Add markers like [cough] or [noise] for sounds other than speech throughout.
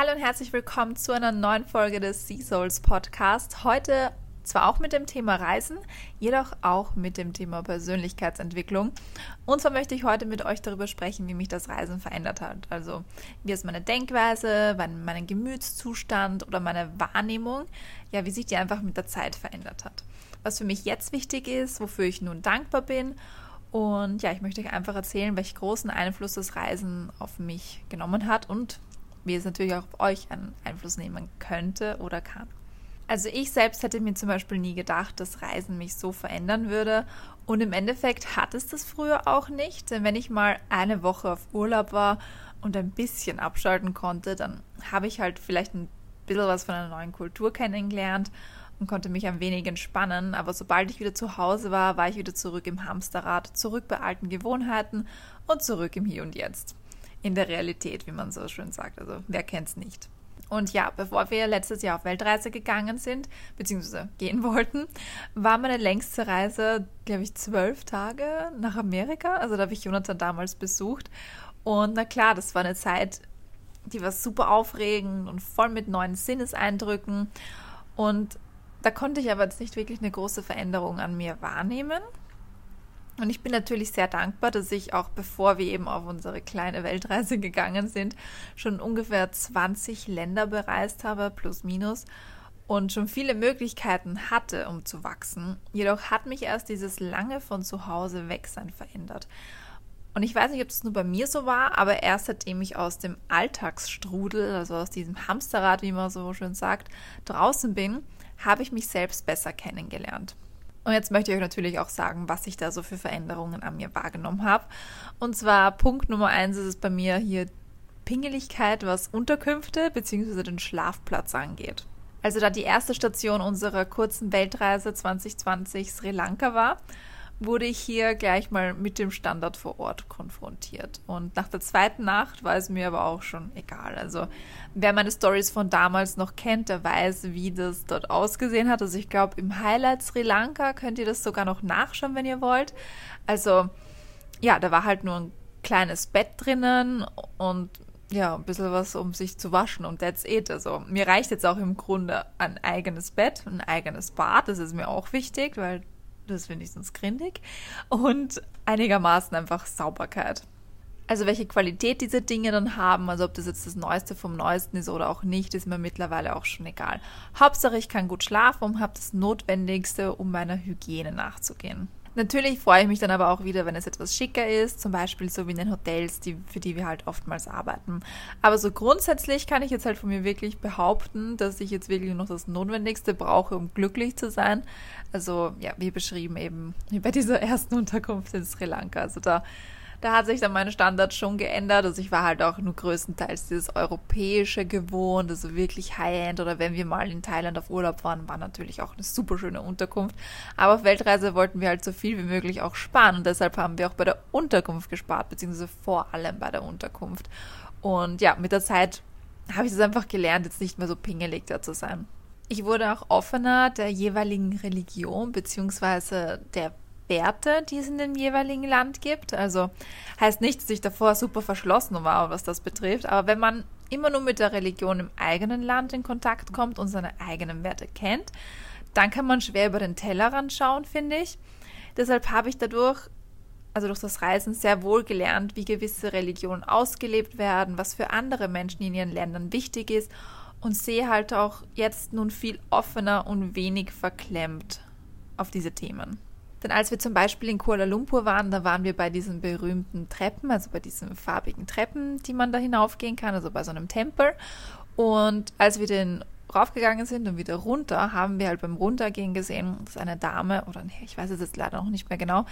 Hallo und herzlich willkommen zu einer neuen Folge des Sea Souls Podcast. Heute zwar auch mit dem Thema Reisen, jedoch auch mit dem Thema Persönlichkeitsentwicklung. Und zwar möchte ich heute mit euch darüber sprechen, wie mich das Reisen verändert hat. Also wie ist meine Denkweise, mein, mein Gemütszustand oder meine Wahrnehmung, ja, wie sich die einfach mit der Zeit verändert hat. Was für mich jetzt wichtig ist, wofür ich nun dankbar bin und ja, ich möchte euch einfach erzählen, welchen großen Einfluss das Reisen auf mich genommen hat und wie es natürlich auch auf euch einen Einfluss nehmen könnte oder kann. Also ich selbst hätte mir zum Beispiel nie gedacht, dass Reisen mich so verändern würde. Und im Endeffekt hat es das früher auch nicht. Denn wenn ich mal eine Woche auf Urlaub war und ein bisschen abschalten konnte, dann habe ich halt vielleicht ein bisschen was von einer neuen Kultur kennengelernt und konnte mich ein wenig entspannen. Aber sobald ich wieder zu Hause war, war ich wieder zurück im Hamsterrad, zurück bei alten Gewohnheiten und zurück im Hier und Jetzt. In der Realität, wie man so schön sagt. Also wer kennt es nicht? Und ja, bevor wir letztes Jahr auf Weltreise gegangen sind, beziehungsweise gehen [laughs] wollten, war meine längste Reise, glaube ich, zwölf Tage nach Amerika. Also da habe ich Jonathan damals besucht. Und na klar, das war eine Zeit, die war super aufregend und voll mit neuen Sinneseindrücken. Und da konnte ich aber jetzt nicht wirklich eine große Veränderung an mir wahrnehmen. Und ich bin natürlich sehr dankbar, dass ich auch bevor wir eben auf unsere kleine Weltreise gegangen sind, schon ungefähr 20 Länder bereist habe, plus minus, und schon viele Möglichkeiten hatte, um zu wachsen. Jedoch hat mich erst dieses lange von zu Hause weg sein verändert. Und ich weiß nicht, ob das nur bei mir so war, aber erst seitdem ich aus dem Alltagsstrudel, also aus diesem Hamsterrad, wie man so schön sagt, draußen bin, habe ich mich selbst besser kennengelernt. Und jetzt möchte ich euch natürlich auch sagen, was ich da so für Veränderungen an mir wahrgenommen habe. Und zwar Punkt Nummer eins ist es bei mir hier Pingeligkeit, was Unterkünfte bzw. den Schlafplatz angeht. Also da die erste Station unserer kurzen Weltreise 2020 Sri Lanka war, wurde ich hier gleich mal mit dem Standard vor Ort konfrontiert. Und nach der zweiten Nacht war es mir aber auch schon egal. Also wer meine Stories von damals noch kennt, der weiß, wie das dort ausgesehen hat. Also ich glaube, im Highlight Sri Lanka könnt ihr das sogar noch nachschauen, wenn ihr wollt. Also ja, da war halt nur ein kleines Bett drinnen und ja, ein bisschen was, um sich zu waschen und that's it. Also mir reicht jetzt auch im Grunde ein eigenes Bett, ein eigenes Bad, das ist mir auch wichtig, weil das finde ich sonst grindig. Und einigermaßen einfach Sauberkeit. Also welche Qualität diese Dinge dann haben, also ob das jetzt das Neueste vom Neuesten ist oder auch nicht, ist mir mittlerweile auch schon egal. Hauptsache ich kann gut schlafen und habe das Notwendigste, um meiner Hygiene nachzugehen. Natürlich freue ich mich dann aber auch wieder, wenn es etwas schicker ist, zum Beispiel so wie in den Hotels, die, für die wir halt oftmals arbeiten. Aber so grundsätzlich kann ich jetzt halt von mir wirklich behaupten, dass ich jetzt wirklich noch das Notwendigste brauche, um glücklich zu sein. Also ja, wie beschrieben eben [laughs] bei dieser ersten Unterkunft in Sri Lanka. Also da da hat sich dann meine Standards schon geändert. Also ich war halt auch nur größtenteils dieses Europäische gewohnt, also wirklich High-End. Oder wenn wir mal in Thailand auf Urlaub waren, war natürlich auch eine super schöne Unterkunft. Aber auf Weltreise wollten wir halt so viel wie möglich auch sparen. Und deshalb haben wir auch bei der Unterkunft gespart, beziehungsweise vor allem bei der Unterkunft. Und ja, mit der Zeit habe ich es einfach gelernt, jetzt nicht mehr so pingelig da zu sein. Ich wurde auch offener der jeweiligen Religion beziehungsweise der Werte, die es in dem jeweiligen Land gibt. Also heißt nicht, dass ich davor super verschlossen war, was das betrifft, aber wenn man immer nur mit der Religion im eigenen Land in Kontakt kommt und seine eigenen Werte kennt, dann kann man schwer über den Tellerrand schauen, finde ich. Deshalb habe ich dadurch, also durch das Reisen, sehr wohl gelernt, wie gewisse Religionen ausgelebt werden, was für andere Menschen in ihren Ländern wichtig ist und sehe halt auch jetzt nun viel offener und wenig verklemmt auf diese Themen. Denn als wir zum Beispiel in Kuala Lumpur waren, da waren wir bei diesen berühmten Treppen, also bei diesen farbigen Treppen, die man da hinaufgehen kann, also bei so einem Tempel. Und als wir den raufgegangen sind und wieder runter, haben wir halt beim Runtergehen gesehen, dass eine Dame, oder nee, ich weiß es jetzt leider noch nicht mehr genau,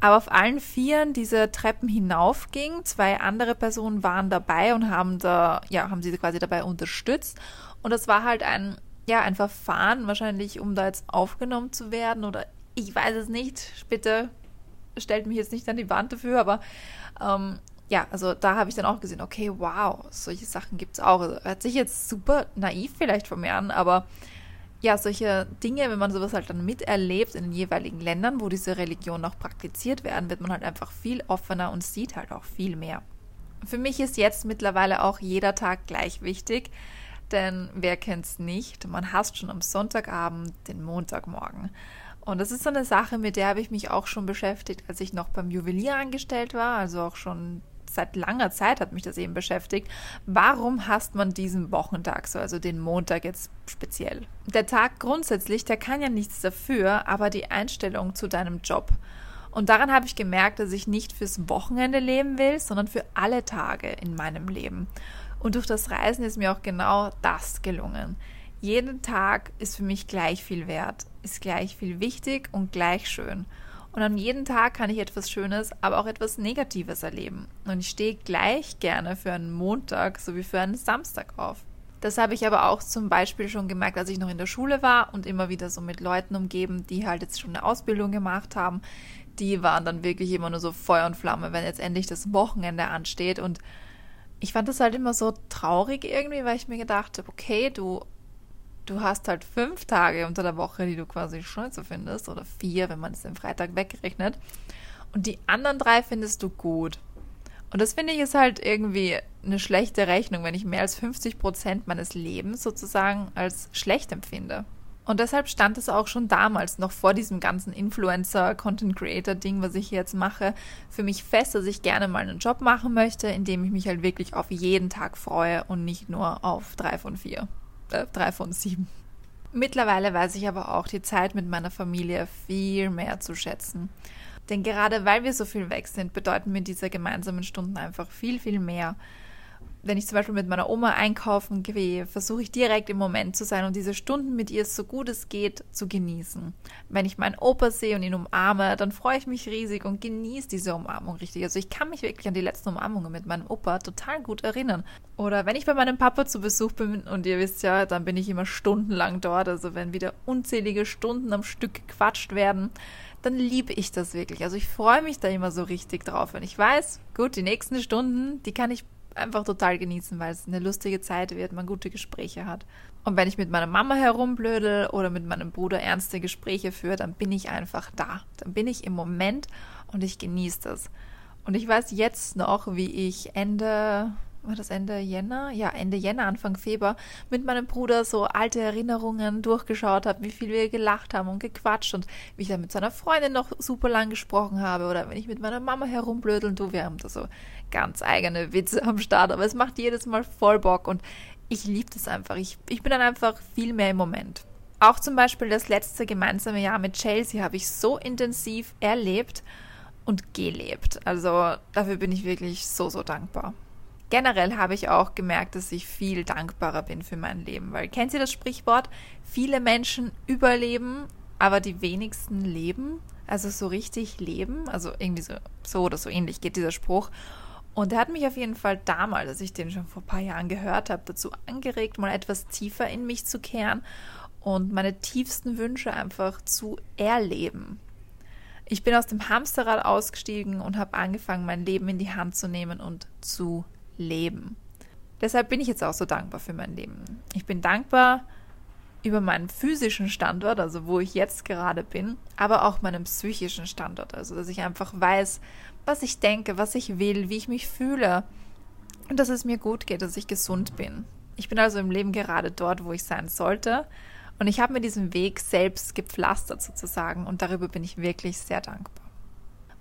aber auf allen Vieren diese Treppen hinaufging. Zwei andere Personen waren dabei und haben da, ja, haben sie quasi dabei unterstützt. Und das war halt ein, ja, ein Verfahren, wahrscheinlich, um da jetzt aufgenommen zu werden oder ich weiß es nicht. Bitte stellt mich jetzt nicht an die Wand dafür, aber ähm, ja, also da habe ich dann auch gesehen, okay, wow, solche Sachen gibt es auch. Also, hört sich jetzt super naiv vielleicht von mir an, aber ja, solche Dinge, wenn man sowas halt dann miterlebt in den jeweiligen Ländern, wo diese Religionen auch praktiziert werden, wird man halt einfach viel offener und sieht halt auch viel mehr. Für mich ist jetzt mittlerweile auch jeder Tag gleich wichtig, denn wer kennt's nicht? Man hasst schon am Sonntagabend den Montagmorgen. Und das ist so eine Sache, mit der habe ich mich auch schon beschäftigt, als ich noch beim Juwelier angestellt war, also auch schon seit langer Zeit hat mich das eben beschäftigt. Warum hasst man diesen Wochentag so, also den Montag jetzt speziell? Der Tag grundsätzlich, der kann ja nichts dafür, aber die Einstellung zu deinem Job. Und daran habe ich gemerkt, dass ich nicht fürs Wochenende leben will, sondern für alle Tage in meinem Leben. Und durch das Reisen ist mir auch genau das gelungen. Jeden Tag ist für mich gleich viel wert, ist gleich viel wichtig und gleich schön. Und an jedem Tag kann ich etwas Schönes, aber auch etwas Negatives erleben. Und ich stehe gleich gerne für einen Montag sowie für einen Samstag auf. Das habe ich aber auch zum Beispiel schon gemerkt, als ich noch in der Schule war und immer wieder so mit Leuten umgeben, die halt jetzt schon eine Ausbildung gemacht haben. Die waren dann wirklich immer nur so Feuer und Flamme, wenn jetzt endlich das Wochenende ansteht. Und ich fand das halt immer so traurig irgendwie, weil ich mir gedacht habe, okay, du, du hast halt fünf Tage unter der Woche, die du quasi scheiße findest, oder vier, wenn man es den Freitag wegrechnet. Und die anderen drei findest du gut. Und das finde ich ist halt irgendwie eine schlechte Rechnung, wenn ich mehr als 50 Prozent meines Lebens sozusagen als schlecht empfinde. Und deshalb stand es auch schon damals, noch vor diesem ganzen Influencer-Content-Creator-Ding, was ich jetzt mache, für mich fest, dass ich gerne mal einen Job machen möchte, in dem ich mich halt wirklich auf jeden Tag freue und nicht nur auf drei von vier, äh, drei von sieben. Mittlerweile weiß ich aber auch die Zeit mit meiner Familie viel mehr zu schätzen. Denn gerade weil wir so viel weg sind, bedeuten mir diese gemeinsamen Stunden einfach viel, viel mehr wenn ich zum Beispiel mit meiner Oma einkaufen gehe, versuche ich direkt im Moment zu sein und diese Stunden mit ihr so gut es geht zu genießen. Wenn ich meinen Opa sehe und ihn umarme, dann freue ich mich riesig und genieße diese Umarmung richtig. Also ich kann mich wirklich an die letzten Umarmungen mit meinem Opa total gut erinnern. Oder wenn ich bei meinem Papa zu Besuch bin und ihr wisst ja, dann bin ich immer stundenlang dort. Also wenn wieder unzählige Stunden am Stück gequatscht werden, dann liebe ich das wirklich. Also ich freue mich da immer so richtig drauf, wenn ich weiß, gut, die nächsten Stunden, die kann ich einfach total genießen, weil es eine lustige Zeit wird, man gute Gespräche hat. Und wenn ich mit meiner Mama herumblödel oder mit meinem Bruder ernste Gespräche führe, dann bin ich einfach da. Dann bin ich im Moment und ich genieße das. Und ich weiß jetzt noch, wie ich Ende war das Ende Jänner? Ja, Ende Jänner, Anfang Februar, mit meinem Bruder so alte Erinnerungen durchgeschaut habe, wie viel wir gelacht haben und gequatscht und wie ich dann mit seiner Freundin noch super lang gesprochen habe oder wenn ich mit meiner Mama herumblödeln tue, wir haben da so ganz eigene Witze am Start, aber es macht jedes Mal voll Bock und ich liebe das einfach. Ich, ich bin dann einfach viel mehr im Moment. Auch zum Beispiel das letzte gemeinsame Jahr mit Chelsea habe ich so intensiv erlebt und gelebt. Also dafür bin ich wirklich so, so dankbar generell habe ich auch gemerkt, dass ich viel dankbarer bin für mein Leben. Weil kennt ihr das Sprichwort? Viele Menschen überleben, aber die wenigsten leben. Also so richtig leben. Also irgendwie so, so oder so ähnlich geht dieser Spruch. Und er hat mich auf jeden Fall damals, als ich den schon vor ein paar Jahren gehört habe, dazu angeregt, mal etwas tiefer in mich zu kehren und meine tiefsten Wünsche einfach zu erleben. Ich bin aus dem Hamsterrad ausgestiegen und habe angefangen, mein Leben in die Hand zu nehmen und zu leben. Deshalb bin ich jetzt auch so dankbar für mein Leben. Ich bin dankbar über meinen physischen Standort, also wo ich jetzt gerade bin, aber auch meinen psychischen Standort, also dass ich einfach weiß, was ich denke, was ich will, wie ich mich fühle und dass es mir gut geht, dass ich gesund bin. Ich bin also im Leben gerade dort, wo ich sein sollte und ich habe mir diesen Weg selbst gepflastert sozusagen und darüber bin ich wirklich sehr dankbar.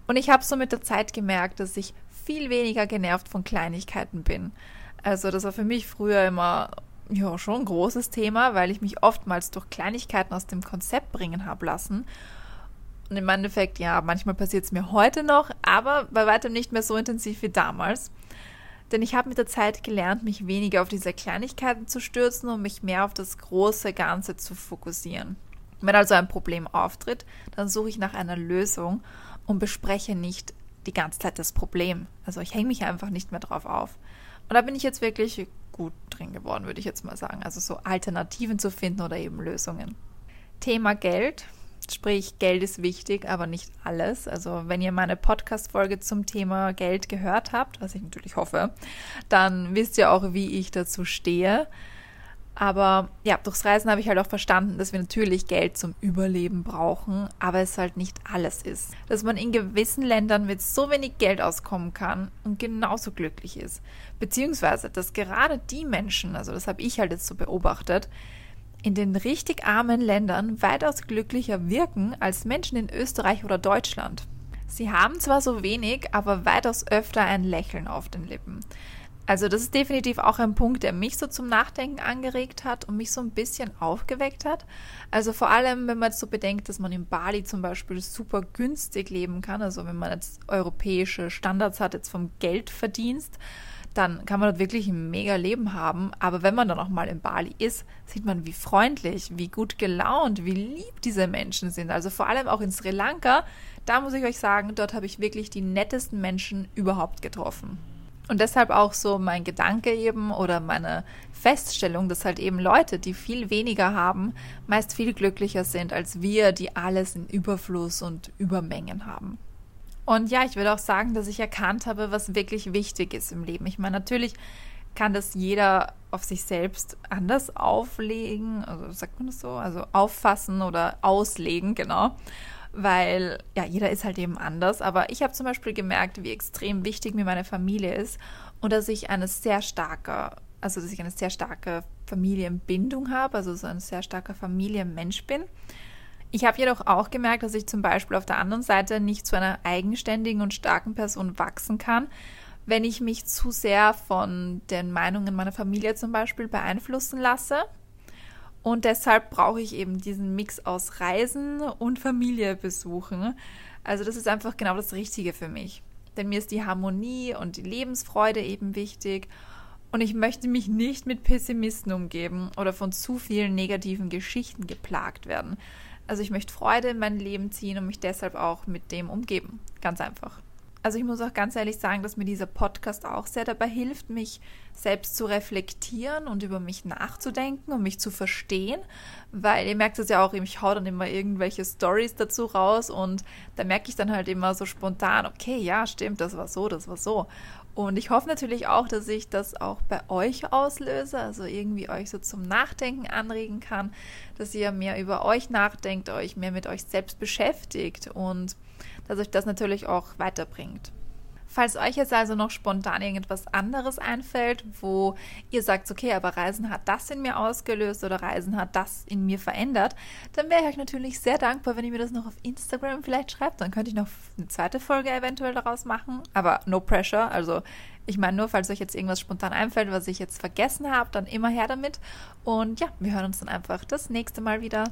Und ich habe so mit der Zeit gemerkt, dass ich viel weniger genervt von Kleinigkeiten bin. Also das war für mich früher immer ja schon ein großes Thema, weil ich mich oftmals durch Kleinigkeiten aus dem Konzept bringen habe lassen. Und im Endeffekt, ja, manchmal passiert es mir heute noch, aber bei weitem nicht mehr so intensiv wie damals. Denn ich habe mit der Zeit gelernt, mich weniger auf diese Kleinigkeiten zu stürzen und mich mehr auf das große Ganze zu fokussieren. Wenn also ein Problem auftritt, dann suche ich nach einer Lösung und bespreche nicht die ganze Zeit das Problem. Also ich hänge mich einfach nicht mehr drauf auf. Und da bin ich jetzt wirklich gut drin geworden, würde ich jetzt mal sagen. Also so Alternativen zu finden oder eben Lösungen. Thema Geld. Sprich, Geld ist wichtig, aber nicht alles. Also wenn ihr meine Podcast-Folge zum Thema Geld gehört habt, was ich natürlich hoffe, dann wisst ihr auch, wie ich dazu stehe. Aber ja, durchs Reisen habe ich halt auch verstanden, dass wir natürlich Geld zum Überleben brauchen, aber es halt nicht alles ist. Dass man in gewissen Ländern mit so wenig Geld auskommen kann und genauso glücklich ist. Beziehungsweise, dass gerade die Menschen, also das habe ich halt jetzt so beobachtet, in den richtig armen Ländern weitaus glücklicher wirken als Menschen in Österreich oder Deutschland. Sie haben zwar so wenig, aber weitaus öfter ein Lächeln auf den Lippen. Also das ist definitiv auch ein Punkt, der mich so zum Nachdenken angeregt hat und mich so ein bisschen aufgeweckt hat. Also vor allem, wenn man jetzt so bedenkt, dass man in Bali zum Beispiel super günstig leben kann, also wenn man jetzt europäische Standards hat, jetzt vom Geldverdienst, dann kann man dort wirklich ein mega Leben haben. Aber wenn man dann auch mal in Bali ist, sieht man, wie freundlich, wie gut gelaunt, wie lieb diese Menschen sind. Also vor allem auch in Sri Lanka, da muss ich euch sagen, dort habe ich wirklich die nettesten Menschen überhaupt getroffen. Und deshalb auch so mein Gedanke eben oder meine Feststellung, dass halt eben Leute, die viel weniger haben, meist viel glücklicher sind als wir, die alles in Überfluss und Übermengen haben. Und ja, ich würde auch sagen, dass ich erkannt habe, was wirklich wichtig ist im Leben. Ich meine, natürlich kann das jeder auf sich selbst anders auflegen, also sagt man das so, also auffassen oder auslegen, genau. Weil ja, jeder ist halt eben anders. Aber ich habe zum Beispiel gemerkt, wie extrem wichtig mir meine Familie ist und dass ich eine sehr starke, also dass ich eine sehr starke Familienbindung habe, also so ein sehr starker Familienmensch bin. Ich habe jedoch auch gemerkt, dass ich zum Beispiel auf der anderen Seite nicht zu einer eigenständigen und starken Person wachsen kann, wenn ich mich zu sehr von den Meinungen meiner Familie zum Beispiel beeinflussen lasse. Und deshalb brauche ich eben diesen Mix aus Reisen und Familie besuchen. Also das ist einfach genau das Richtige für mich. Denn mir ist die Harmonie und die Lebensfreude eben wichtig. Und ich möchte mich nicht mit Pessimisten umgeben oder von zu vielen negativen Geschichten geplagt werden. Also ich möchte Freude in mein Leben ziehen und mich deshalb auch mit dem umgeben. Ganz einfach. Also ich muss auch ganz ehrlich sagen, dass mir dieser Podcast auch sehr dabei hilft, mich selbst zu reflektieren und über mich nachzudenken und mich zu verstehen, weil ihr merkt es ja auch, ich hau dann immer irgendwelche Stories dazu raus und da merke ich dann halt immer so spontan, okay, ja, stimmt, das war so, das war so. Und ich hoffe natürlich auch, dass ich das auch bei euch auslöse, also irgendwie euch so zum Nachdenken anregen kann, dass ihr mehr über euch nachdenkt, euch mehr mit euch selbst beschäftigt und dass euch das natürlich auch weiterbringt. Falls euch jetzt also noch spontan irgendetwas anderes einfällt, wo ihr sagt, okay, aber Reisen hat das in mir ausgelöst oder Reisen hat das in mir verändert, dann wäre ich euch natürlich sehr dankbar, wenn ihr mir das noch auf Instagram vielleicht schreibt. Dann könnte ich noch eine zweite Folge eventuell daraus machen. Aber no pressure. Also ich meine nur, falls euch jetzt irgendwas spontan einfällt, was ich jetzt vergessen habe, dann immer her damit. Und ja, wir hören uns dann einfach das nächste Mal wieder.